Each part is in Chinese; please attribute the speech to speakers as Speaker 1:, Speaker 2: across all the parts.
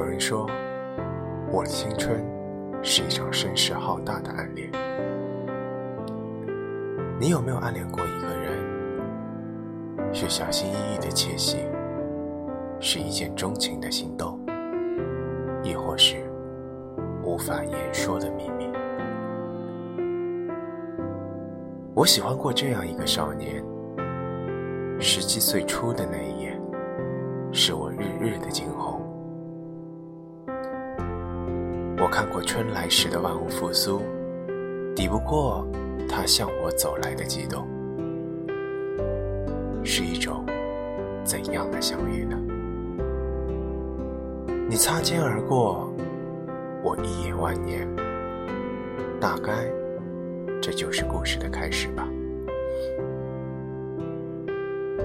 Speaker 1: 有人说，我的青春是一场声势浩大的暗恋。你有没有暗恋过一个人？是小心翼翼的窃喜，是一见钟情的心动，亦或是无法言说的秘密？我喜欢过这样一个少年。十七岁初的那一夜，是我日日的惊鸿。我看过春来时的万物复苏，抵不过他向我走来的激动。是一种怎样的相遇呢？你擦肩而过，我一眼万年。大概这就是故事的开始吧。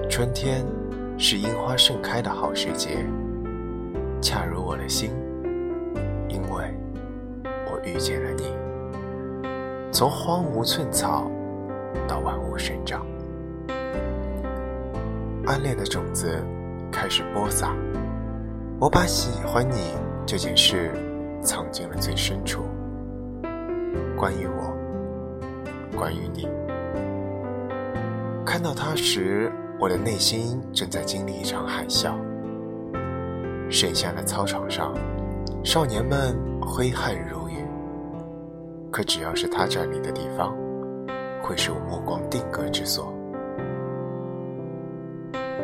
Speaker 1: 春天是樱花盛开的好时节，恰如我的心，因为遇见了你。从荒芜寸草到万物生长，暗恋的种子开始播撒。我把喜欢你这件事藏进了最深处。关于我，关于你，看到他时。我的内心正在经历一场海啸。剩下的操场上，少年们挥汗如。可只要是他站立的地方，会是我目光定格之所。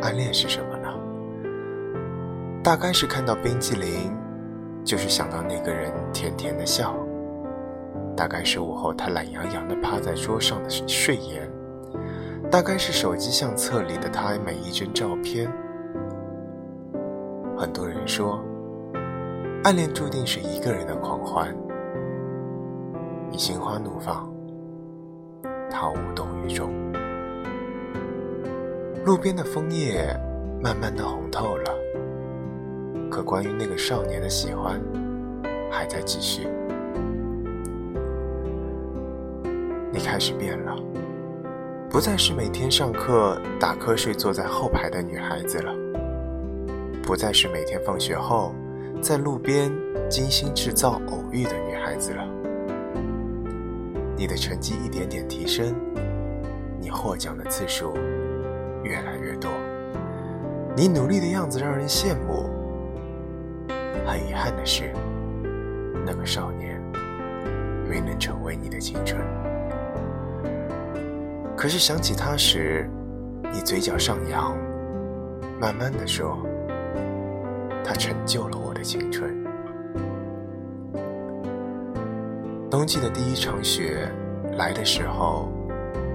Speaker 1: 暗恋是什么呢？大概是看到冰淇淋，就是想到那个人甜甜的笑。大概是午后他懒洋洋地趴在桌上的睡颜。大概是手机相册里的他每一帧照片。很多人说，暗恋注定是一个人的狂欢。你心花怒放，他无动于衷。路边的枫叶慢慢的红透了，可关于那个少年的喜欢，还在继续。你开始变了。不再是每天上课打瞌睡坐在后排的女孩子了，不再是每天放学后在路边精心制造偶遇的女孩子了。你的成绩一点点提升，你获奖的次数越来越多，你努力的样子让人羡慕。很遗憾的是，那个少年没能成为你的青春。可是想起他时，你嘴角上扬，慢慢的说：“他成就了我的青春。”冬季的第一场雪来的时候，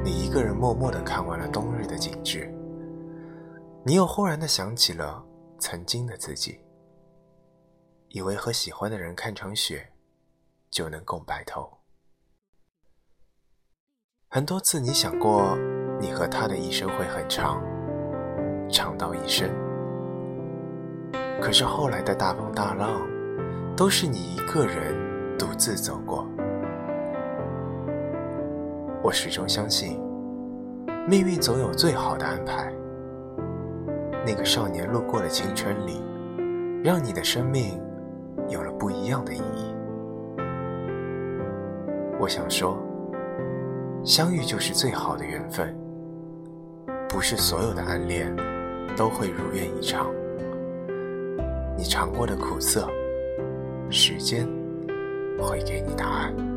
Speaker 1: 你一个人默默的看完了冬日的景致。你又忽然的想起了曾经的自己，以为和喜欢的人看场雪，就能共白头。很多次，你想过，你和他的一生会很长，长到一生。可是后来的大风大浪，都是你一个人独自走过。我始终相信，命运总有最好的安排。那个少年路过的青春里，让你的生命有了不一样的意义。我想说。相遇就是最好的缘分，不是所有的暗恋都会如愿以偿。你尝过的苦涩，时间会给你答案。